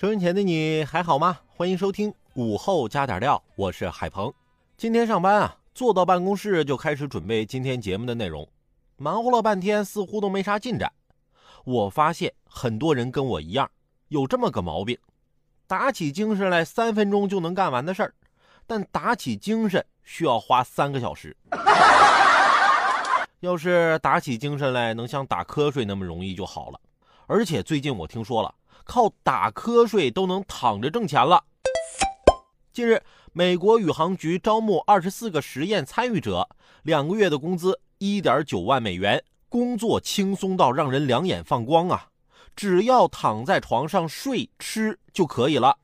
收音前的你还好吗？欢迎收听午后加点料，我是海鹏。今天上班啊，坐到办公室就开始准备今天节目的内容，忙活了半天，似乎都没啥进展。我发现很多人跟我一样，有这么个毛病：打起精神来三分钟就能干完的事儿，但打起精神需要花三个小时。要是打起精神来能像打瞌睡那么容易就好了。而且最近我听说了。靠打瞌睡都能躺着挣钱了。近日，美国宇航局招募二十四个实验参与者，两个月的工资一点九万美元，工作轻松到让人两眼放光啊！只要躺在床上睡吃就可以了。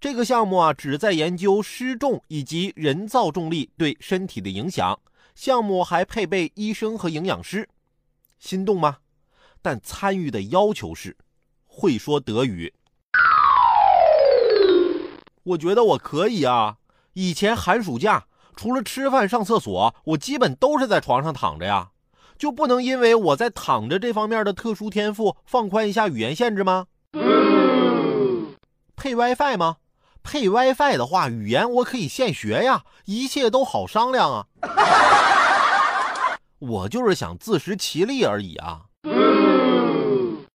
这个项目啊，旨在研究失重以及人造重力对身体的影响。项目还配备医生和营养师，心动吗？但参与的要求是会说德语。我觉得我可以啊！以前寒暑假除了吃饭上厕所，我基本都是在床上躺着呀，就不能因为我在躺着这方面的特殊天赋放宽一下语言限制吗？配 WiFi 吗？配 WiFi 的话，语言我可以现学呀，一切都好商量啊！我就是想自食其力而已啊！